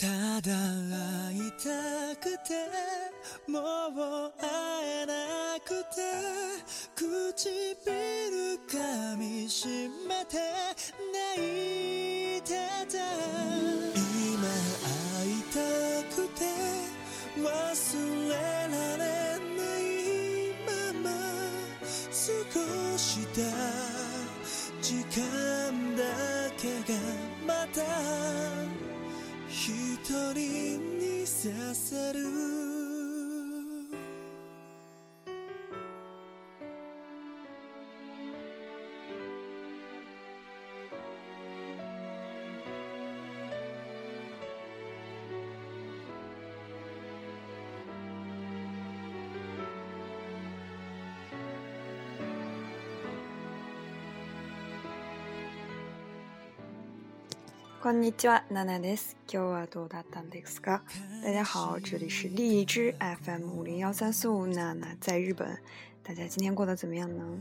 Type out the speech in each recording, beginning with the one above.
ただ会いたくてもう会えなくて唇噛みしめて泣いてた今会いたくて忘れられないまま過ごした時間だけがまた 깃털인 네 쌀쌀은 欢迎你娜娜です。今だったんですか？大家好，这里是荔枝 FM 五零幺三四五，娜娜在日本。大家今天过得怎么样呢？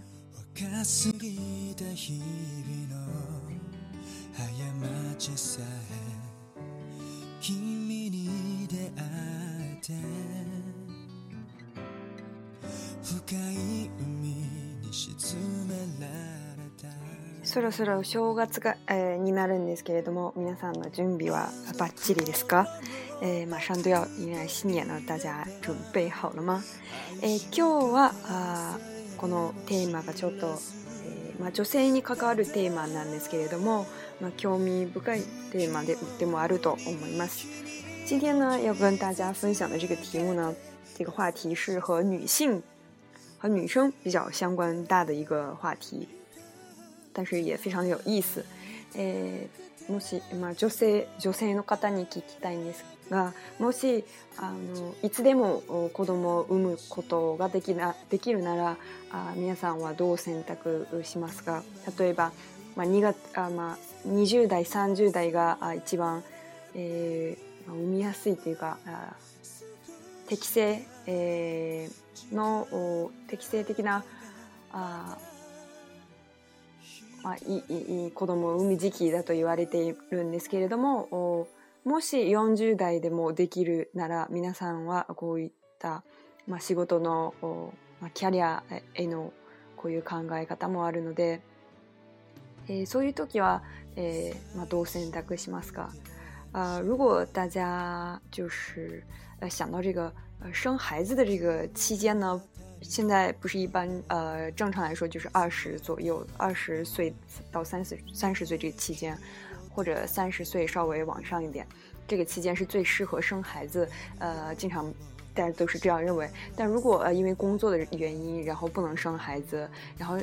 そろそろ正月が、えー、になるんですけれども皆さんの準備はバッチリですか、えー、马上都要迎来新年了大家準備好了吗、えー、今日はあこのテーマがちょっと、えーまあ、女性に関わるテーマなんですけれども、まあ、興味深いテーマででもあると思います今天呢要跟大家分享的这个题目呢这个话题是和女性和女生比较相关大的一个话题但是也非常有意思。えー、もし、まあ、女性女性の方に聞きたいんですがもしあのいつでも子供を産むことができなできるならあ皆さんはどう選択しますか例えば、まあ2月あまあ、20代30代が一番、えーまあ、産みやすいというかあ適正、えー、の適正的なあまあ、いいいい子供を産む時期だと言われているんですけれどももし40代でもできるなら皆さんはこういった、まあ、仕事の、まあ、キャリアへのこういう考え方もあるので、えー、そういう時は、えーまあ、どう選択しますか呃，如果大家就是呃想到这个呃生孩子的这个期间呢，现在不是一般，呃，正常来说就是二十左右，二十岁到三十三十岁这个期间，或者三十岁稍微往上一点，这个期间是最适合生孩子，呃，经常大家都是这样认为。但如果呃因为工作的原因，然后不能生孩子，然后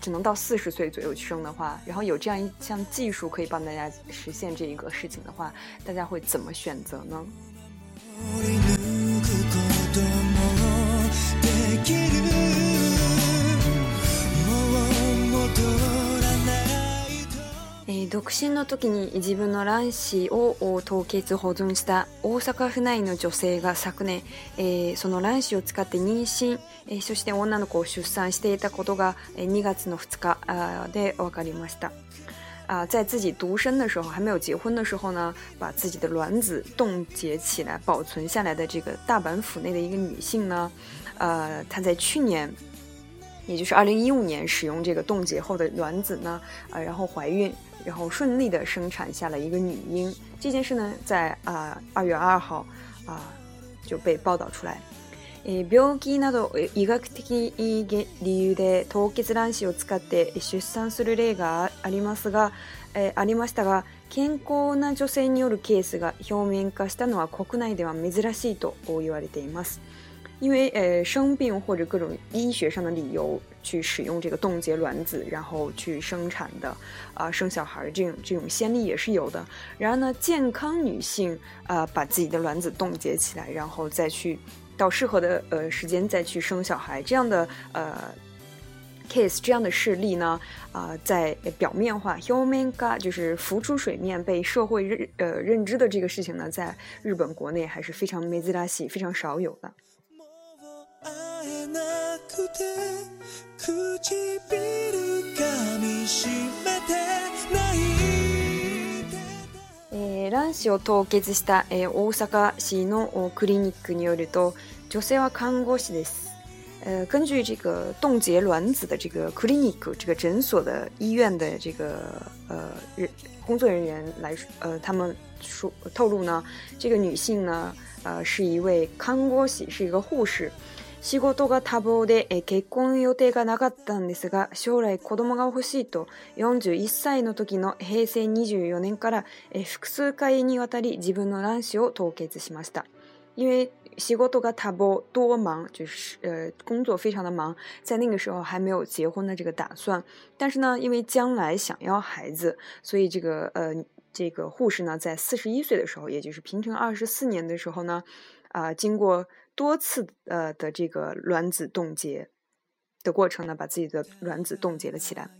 只能到四十岁左右生的话，然后有这样一项技术可以帮大家实现这一个事情的话，大家会怎么选择呢？独身の時に自分の卵子を凍結保存した大阪府内の女性が昨年、えー、その卵子を使って妊娠、えー、そして女の子を出産していたことが2月の2日で分かりました。啊，在自己独身的时候，还没有结婚的时候呢，把自己的卵子冻结起来保存下来的这个大阪府内的一个女性呢，呃，它在去年。也就是二零一五年使用这个冻结后的卵子呢，呃，然后怀孕，然后顺利的生产下了一个女婴。这件事呢，在啊二、呃、月二号啊、呃、就被报道出来。えー、病気など医学的理由で凍結卵子を使って出産する例がありますが、えー、ありましたが、健康な女性によるケースが表面化したのは国内では珍しいと言われています。因为呃生病或者各种医学上的理由去使用这个冻结卵子，然后去生产的啊生小孩这种这种先例也是有的。然而呢，健康女性啊把自己的卵子冻结起来，然后再去到适合的呃时间再去生小孩这样的呃 case 这样的事例呢啊在表面化 human god 就是浮出水面被社会认呃认知的这个事情呢，在日本国内还是非常没滋拉稀非常少有的。えなくてー、卵子を凍結した、え大阪市のクリニックによると女性は看護師です。呃，根据这个冻结卵子的这个 clinic 这个诊所的医院的这个呃人工作人员来呃，他们说透露呢，这个女性呢，呃，是一位看护师，是一个护士。仕事が多忙で、結婚予定がなかったんですが、将来子供が欲しいと41歳の時の平成24年から、複数回にわたり自分の卵子を凍結しました。因为仕事が多忙多忙，就是呃工作非常的忙，在那个时候还没有结婚的这个打算。但是呢，因为将来想要孩子，所以这个呃这个护士呢，在四十一岁的时候，也就是平成二十四年的时候呢，啊、呃，经过多次呃的这个卵子冻结的过程呢，把自己的卵子冻结了起来。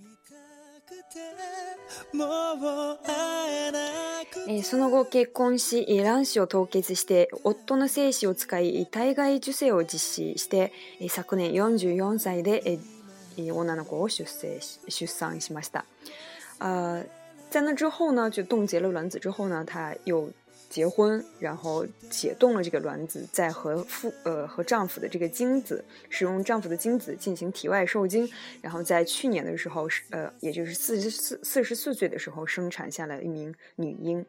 その後結婚し、卵子を凍結して夫の精子を使い体外受精を実施して昨年44歳で女の子を出産しました。啊，她之后呢，就冻结了卵子之后呢，他又。结婚，然后解冻了这个卵子，再和父呃和丈夫的这个精子，使用丈夫的精子进行体外受精，然后在去年的时候是呃，也就是四十四四十四岁的时候生产下了一名女婴。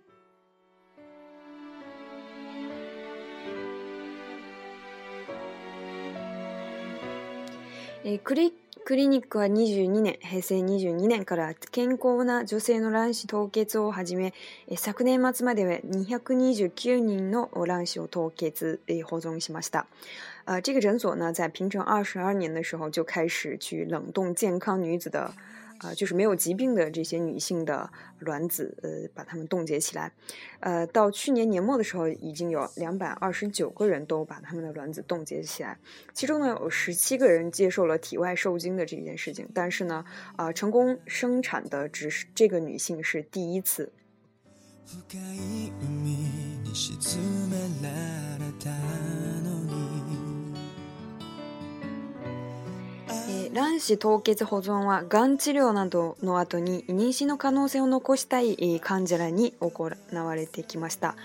クリニックは22年、平成22年から健康な女性の卵子凍結を始め、昨年末までは229人の卵子を凍結、保存しました。呃，这个诊所呢，在平成二十二年的时候就开始去冷冻健康女子的。啊，就是没有疾病的这些女性的卵子，呃，把它们冻结起来，呃，到去年年末的时候，已经有两百二十九个人都把他们的卵子冻结起来，其中呢，有十七个人接受了体外受精的这件事情，但是呢，啊，成功生产的只是这个女性是第一次。えー、卵子凍結保存はがん治療などの後に妊娠の可能性を残したい患者らに行われてきました。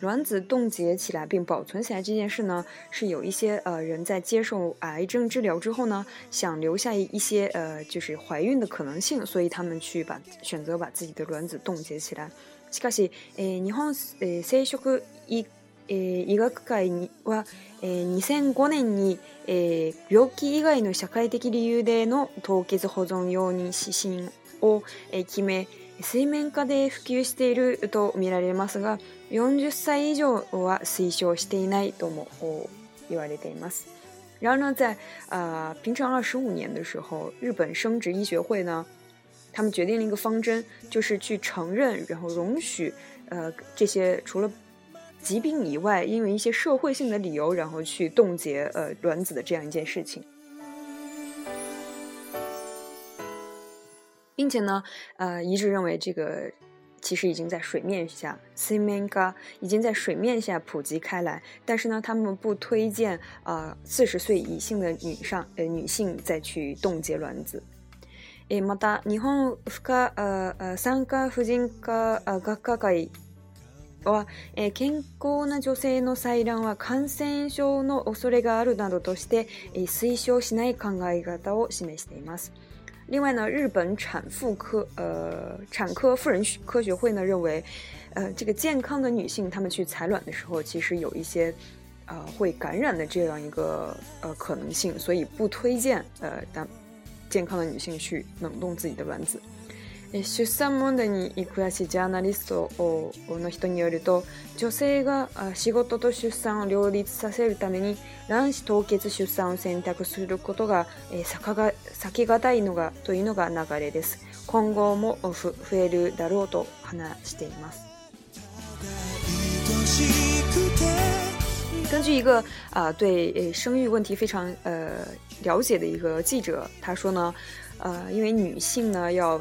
卵子冻结起来并保存起来这件事呢，是有一些呃人在接受癌症治疗之后呢，想留下一些呃就是怀孕的可能性，所以他们去把选择把自己的卵子冻结起来。しかし、えー、日本、えー、生殖医えー、医学界には、えー、2005年に、えー、病気以外の社会的理由での凍結保存容認指針を、えー、決め水面下で普及していると見られますが40歳以上は推奨していないとも言われています。然后呢，在呃、平成二十五年的时候，日本生殖医学会呢，他们决定了一个方针，就是去承认，然后容许，呃，这些除了疾病以外，因为一些社会性的理由，然后去冻结呃卵子的这样一件事情，并且呢，呃，一致认为这个其实已经在水面下 s i m e n g a 已经在水面下普及开来，但是呢，他们不推荐啊四十岁以上的女上呃女性再去冻结卵子。えまた日本婦科ああ産科婦人科あ学会是健康女性の采卵，は感染症的，可能有感染症的可能。另外呢，日本产妇科呃产科妇人科学会呢认为，呃这个健康的女性，她们去采卵的时候，其实有一些呃会感染的这样一个呃可能性，所以不推荐呃当健康的女性去冷冻自己的卵子。出産問題に詳しいジャーナリストの人によると女性が仕事と出産を両立させるために卵子凍結出産を選択することが先がたいのがというのが流れです今後も増えるだろうと話しています根据一个啊、呃、对生育问题非常呃了解的一个记者，他说呢，呃，因为女性呢要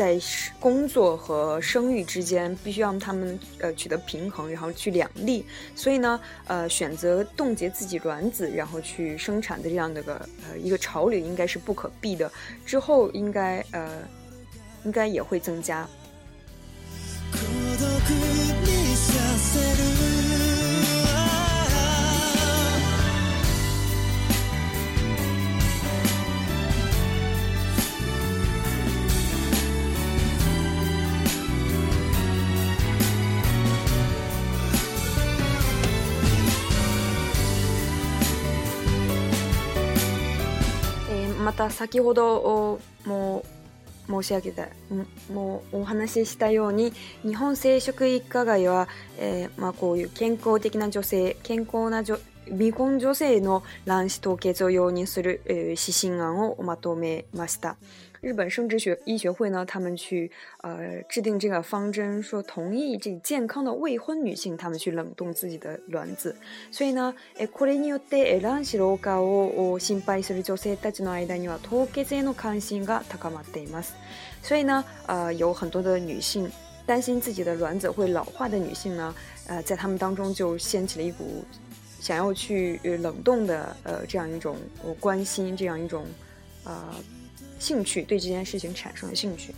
在工作和生育之间，必须让他们呃取得平衡，然后去两立。所以呢，呃，选择冻结自己卵子，然后去生产的这样的个呃一个潮流，应该是不可避的。之后应该呃应该也会增加。た先ほどもう申し上げたもうお話ししたように日本生殖医科外は、えー、まあ、こういう健康的な女性健康な女未婚女性の卵子凍結を容認する、えー、指針案をまとめました。日本生殖学医学会呢，他们去呃制定这个方针，说同意这健康的未婚女性，他们去冷冻自己的卵子。所以呢，えこれによってえ卵子老化を心配する女性たちの間には凍結への関心が高まっています。所以呢，呃，有很多的女性担心自己的卵子会老化的女性呢，呃，在他们当中就掀起了一股想要去冷冻的呃这样一种我关心这样一种呃。兴趣对这件事情产生了兴趣。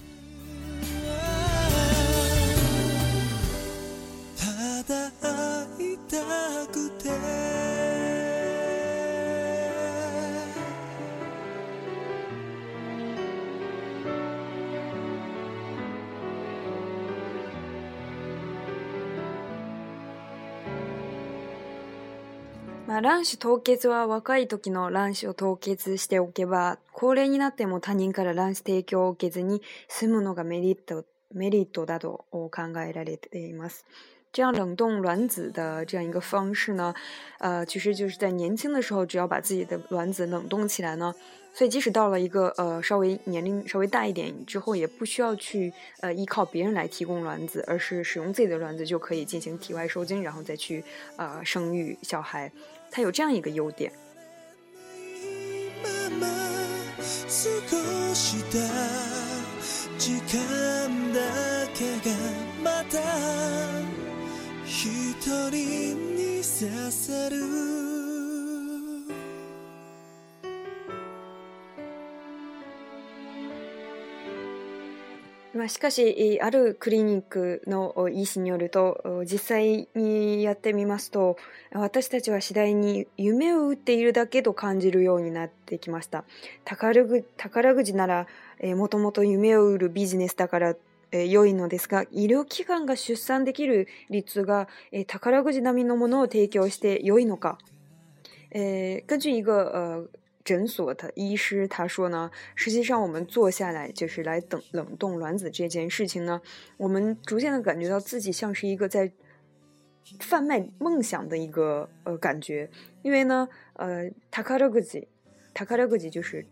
卵子凍結は若い時の卵子を凍結しておけば高齢になっても他人から卵子提供を受けずに住むのがメリットメリットだと考えられています。这样冷冻卵子的这样一个方式呢，呃，其实就是在年轻的时候，只要把自己的卵子冷冻起来呢，所以即使到了一个呃稍微年龄稍微大一点之后，也不需要去呃依靠别人来提供卵子，而是使用自己的卵子就可以进行体外受精，然后再去呃生育小孩。它有这样一个优点。まあ、しかし、あるクリニックの医師によると、実際にやってみますと、私たちは次第に夢を打っているだけと感じるようになってきました。宝く宝くじなら、えー、もともと夢を売るビジネスだから、えー、良いのですが、医療機関が出産できる率が、えー、宝くじ並みのものを提供して良いのか。え根据一个呃诊所的医师他说呢，实际上我们坐下来就是来等冷冻卵子这件事情呢，我们逐渐的感觉到自己像是一个在贩卖梦想的一个呃感觉，因为呢呃，塔卡拉克吉，塔卡拉克吉就是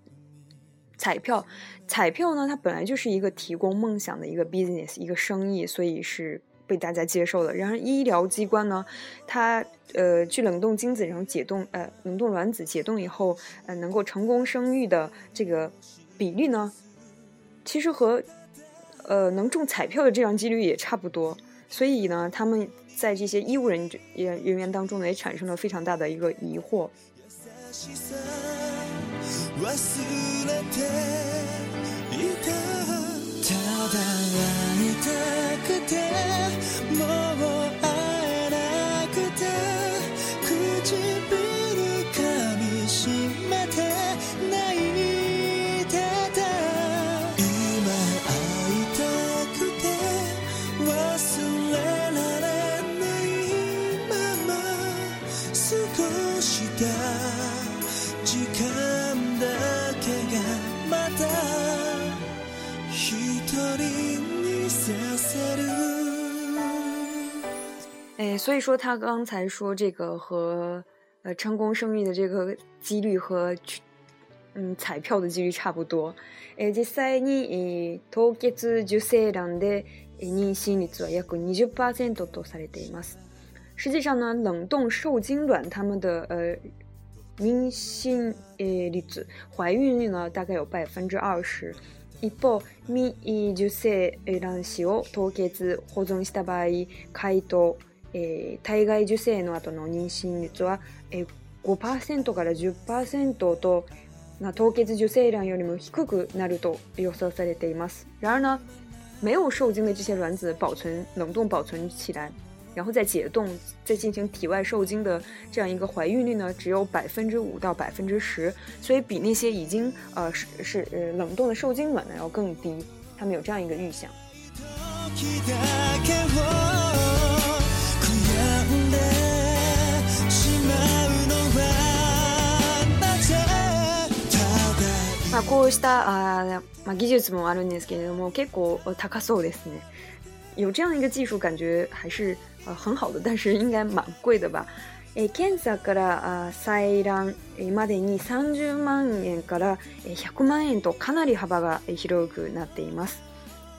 彩票，彩票呢它本来就是一个提供梦想的一个 business 一个生意，所以是。被大家接受了。然而，医疗机关呢，它呃去冷冻精子，然后解冻呃冷冻卵子解冻以后，呃能够成功生育的这个比例呢，其实和呃能中彩票的这样几率也差不多。所以呢，他们在这些医务人员人员当中呢，也产生了非常大的一个疑惑。ただ会いたくてもう所以说他刚才说这个和呃成功生育的这个几率和嗯彩票的几率差不多。実際に凍結受精卵で妊娠率は約20%とされています。主治者の冷冻受精卵他们的呃妊娠例子怀孕率呢大概有百分之二十。一方、未受精卵子を凍結保存した場合、解凍。然而呢，没有受精的这些卵子保存冷冻保存起来，然后再解冻再进行体外受精的这样一个怀孕率呢，只有百分之五到百分之十，所以比那些已经呃是冷冻的受精卵呢要更低。他们有这样一个预想。こうしたあ、まあ、技術もあるんですけれども結構高そうですね。有这样一个技术，感觉还是呃很好的，但是应该蛮贵的吧。え検査からあ採卵までに30万円から100万円とかなり幅が広くなっています。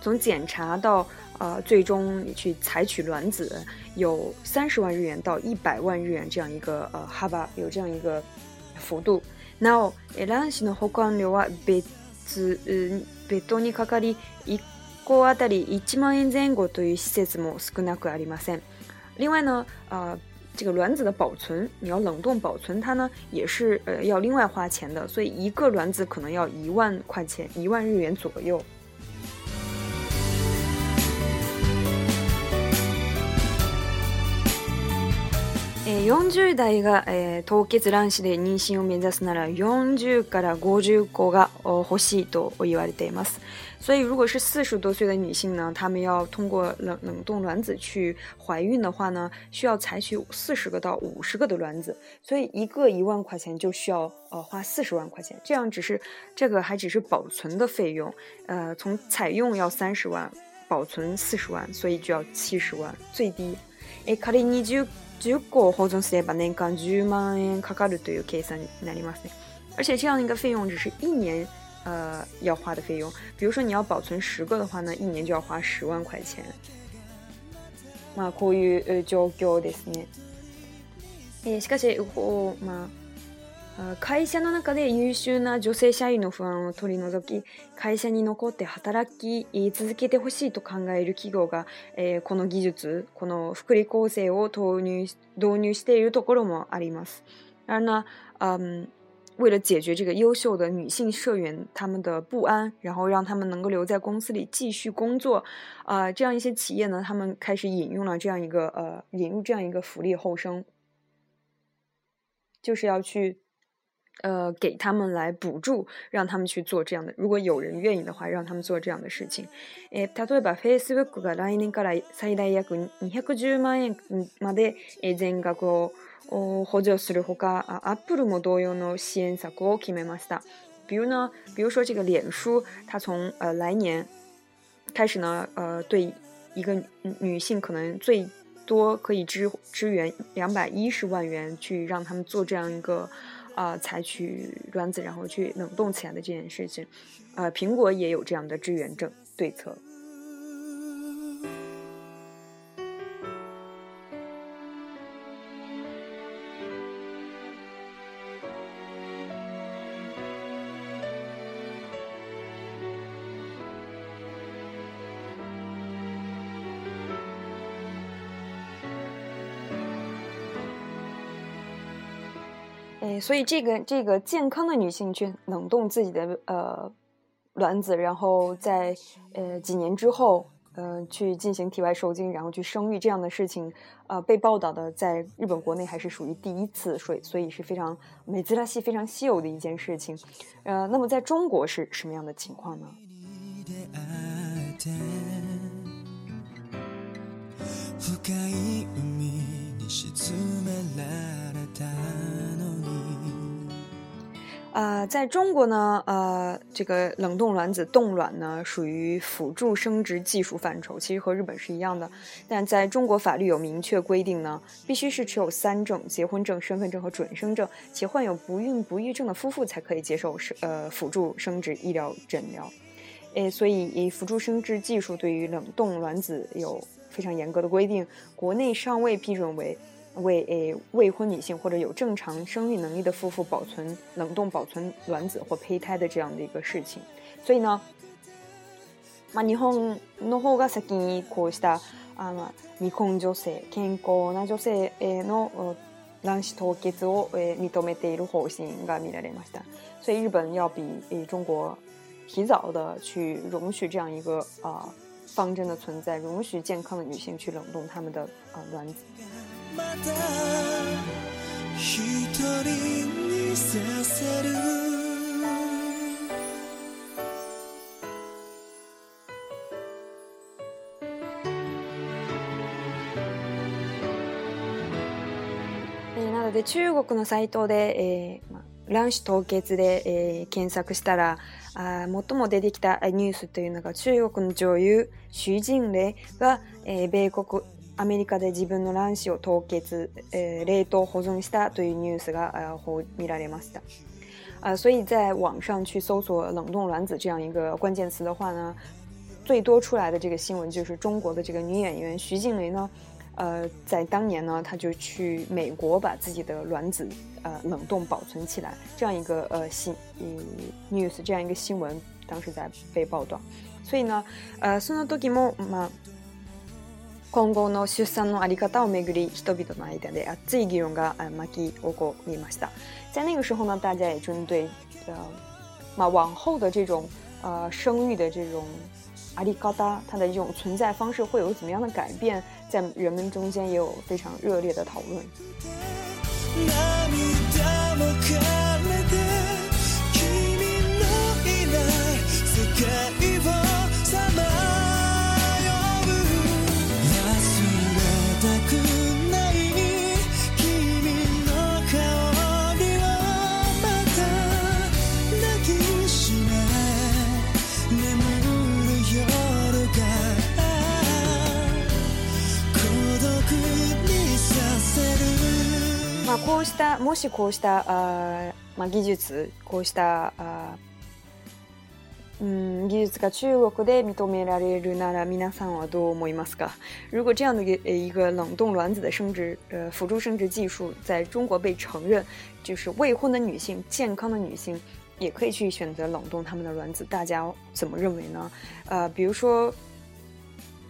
从检查到呃最终去采取卵子，有30万日元到100万日元这样一个呃哈有这样一个幅度。なお卵子の保管料は別別途にかかり1個あたり1万円前後という施設も少なくありません。另外呢，啊、呃，这个卵子的保存，你要冷冻保存它呢，也是呃要另外花钱的，所以一个卵子可能要一万块钱，一万日元左右。40代が凍結卵子で妊娠を目指すなら、40から5十個が欲しいと言われています。所以如果是四十多岁的女性呢，她们要通过冷冷冻卵子去怀孕的话呢，需要采取四十个到五十个的卵子。所以一个一万块钱就需要呃花四十万块钱。这样只是这个还只是保存的费用，呃，从采用要三十万，保存四十万，所以就要七十万最低。哎，卡里尼就。十個保存すれば年間十万円かかるという計算になりますね。而且這樣一個費用只是一年，呃，要花的費用。比如你要保存十的一年就要花十万塊まあこういうえ教ですね。えしかしこうまあ。会社の中で優秀な女性社員の不安を取り除き会社に残って働き続けてほしいと考える企業が、えー、この技術この福利厚生を投入導入しているところもあります。而呢，嗯，为了解决这个优秀的女性社员他们的不安，然后让他们能够留在公司里继续工作，啊、呃，这样一些企业呢，他们开始引用了这样一个呃，引入这样一个福利后生，就是要去。呃，给他们来补助，让他们去做这样的。如果有人愿意的话，让他们做这样的事情。え、例えば Facebook が来年から最大約210万円まで全額を補助するほか、Apple も同様の支援策を決めました。比如呢，比如说这个脸书，它从呃来年开始呢，呃，对一个女性可能最多可以支支援两百一十万元，去让他们做这样一个。啊，采取卵子，然后去冷冻起来的这件事情，呃，苹果也有这样的支援政对策。所以，这个这个健康的女性去冷冻自己的呃卵子，然后在呃几年之后，呃去进行体外受精，然后去生育这样的事情，呃被报道的，在日本国内还是属于第一次，所以所以是非常美滋拉稀非常稀有的一件事情。呃，那么在中国是什么样的情况呢？呃，在中国呢，呃，这个冷冻卵子冻卵呢，属于辅助生殖技术范畴，其实和日本是一样的。但在中国法律有明确规定呢，必须是持有三证：结婚证、身份证和准生证，且患有不孕不育症的夫妇才可以接受呃辅助生殖医疗诊疗。诶，所以以辅助生殖技术对于冷冻卵子有非常严格的规定，国内尚未批准为。为诶未婚女性或者有正常生育能力的夫妇保存冷冻保存卵子或胚胎的这样的一个事情，所以呢，まあ日本の方が先にこうしたあの未婚女性健康な女性えの卵子凍結をえめている方針が見られました。所以日本要比诶中国提早的去容许这样一个啊方针的存在，容许健康的女性去冷冻他们的啊卵子。また一人にさせるなので中国のサイトで、えー、卵子凍結で、えー、検索したらあ最も出てきたニュースというのが中国の女優シュ・ジンレが、えー、米国アメリカで自分の卵子を凍結、冷凍保存したというニュースが見られました。啊，所以在网上去搜索“冷冻卵子”这样一个关键词的话呢，最多出来的这个新闻就是中国的这个女演员徐静蕾呢，呃，在当年呢，她就去美国把自己的卵子呃冷冻保存起来，这样一个呃新嗯 news 这样一个新闻当时在被报道。所以呢，呃，その時もま。今後の出産のあり方をめぐり人々の間で熱い議論が巻き起こりました。在那个时候呢，大家也针对呃，那往后的这种呃生育的这种阿哩嘎达，它的一种存在方式会有怎么样的改变，在人们中间也有非常热烈的讨论。如果这样的一个一个冷冻卵子的生殖呃辅助生殖技术在中国被承认，就是未婚的女性、健康的女性也可以去选择冷冻他们的卵子，大家怎么认为呢？呃，比如说。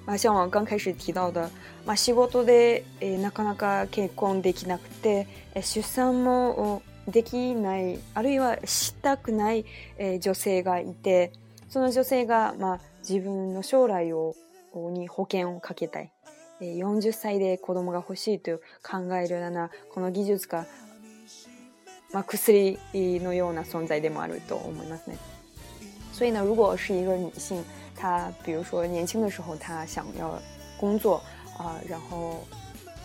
まあ、像我刚开始提到的、まあ、仕事で、えー、なかなか結婚できなくて、えー、出産もできないあるいはしたくない、えー、女性がいてその女性が、まあ、自分の将来をに保険をかけたい、えー、40歳で子供が欲しいと考えるようなこの技術が、まあ、薬のような存在でもあると思いますね。所以呢，如果是一个女性，他比如说年轻的时候他想要工作啊，然后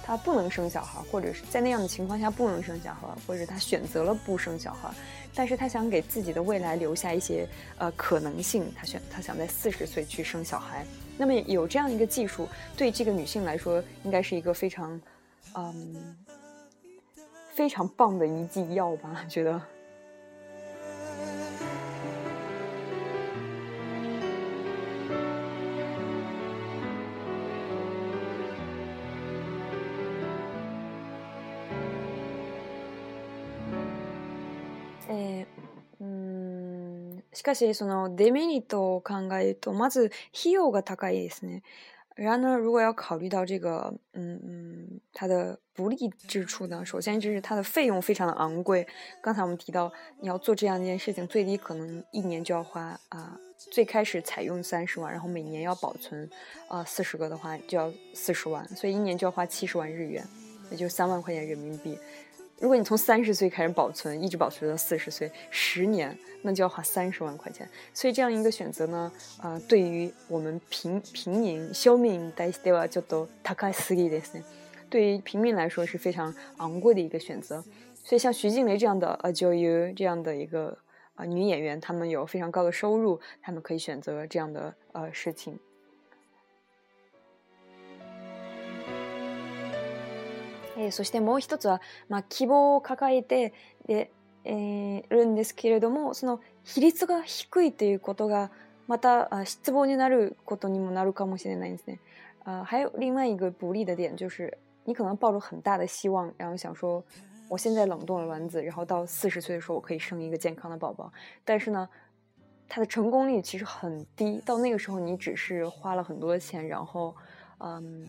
他不能生小孩，或者是在那样的情况下不能生小孩，或者他选择了不生小孩，但是他想给自己的未来留下一些呃可能性，他选他想在四十岁去生小孩。那么有这样一个技术，对这个女性来说应该是一个非常嗯非常棒的一剂药吧？觉得。しかしそのデメリットを考えると、まず費用が高いですね。あの、如果要考虑到这个嗯它的不利之处呢，首先就是它的费用非常的昂贵。刚才我们提到，你要做这样一件事情，最低可能一年就要花啊，最开始采用三十万，然后每年要保存啊四十个的话，就要四十万，所以一年就要花七十万日元，也就三万块钱人民币。如果你从三十岁开始保存，一直保存到四十岁，十年，那就要花三十万块钱。所以这样一个选择呢，啊，对于我们平平民小民来说的话，叫做太可惜了。对于平民来说是非常昂贵的一个选择。所以像徐静蕾这样的呃，就 o 这样的一个啊女演员，她们有非常高的收入，她们可以选择这样的呃事情。えー、そしてもう一つは、まあ、希望を抱えてで、えー、るんですけれどもその比率が低いということがまた失望になることにもなるかもしれないですね。はい。还有另外一个不利的点就是，你可能抱着很大的希望，然后想说，我现在冷冻了卵子，然后到四十岁的时候我可以生一个健康的宝宝，但是呢，它的成功率其实很低，到那个时候你只是花了很多钱，然后，嗯，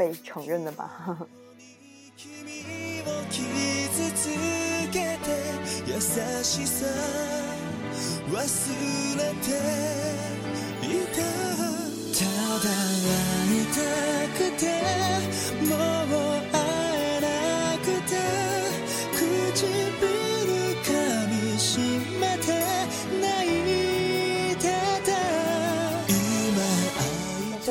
被承认的吧。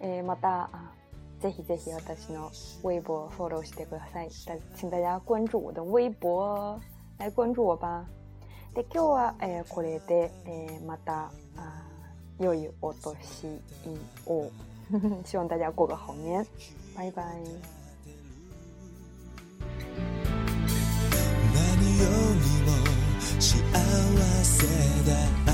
えー、またぜひぜひ私の微博フォローしてください。请大家关注我的微博，来关注我吧。で今日は、えー、これで、えー、また良いお年を 希望大家过个好年，バイ。何よりも幸せだ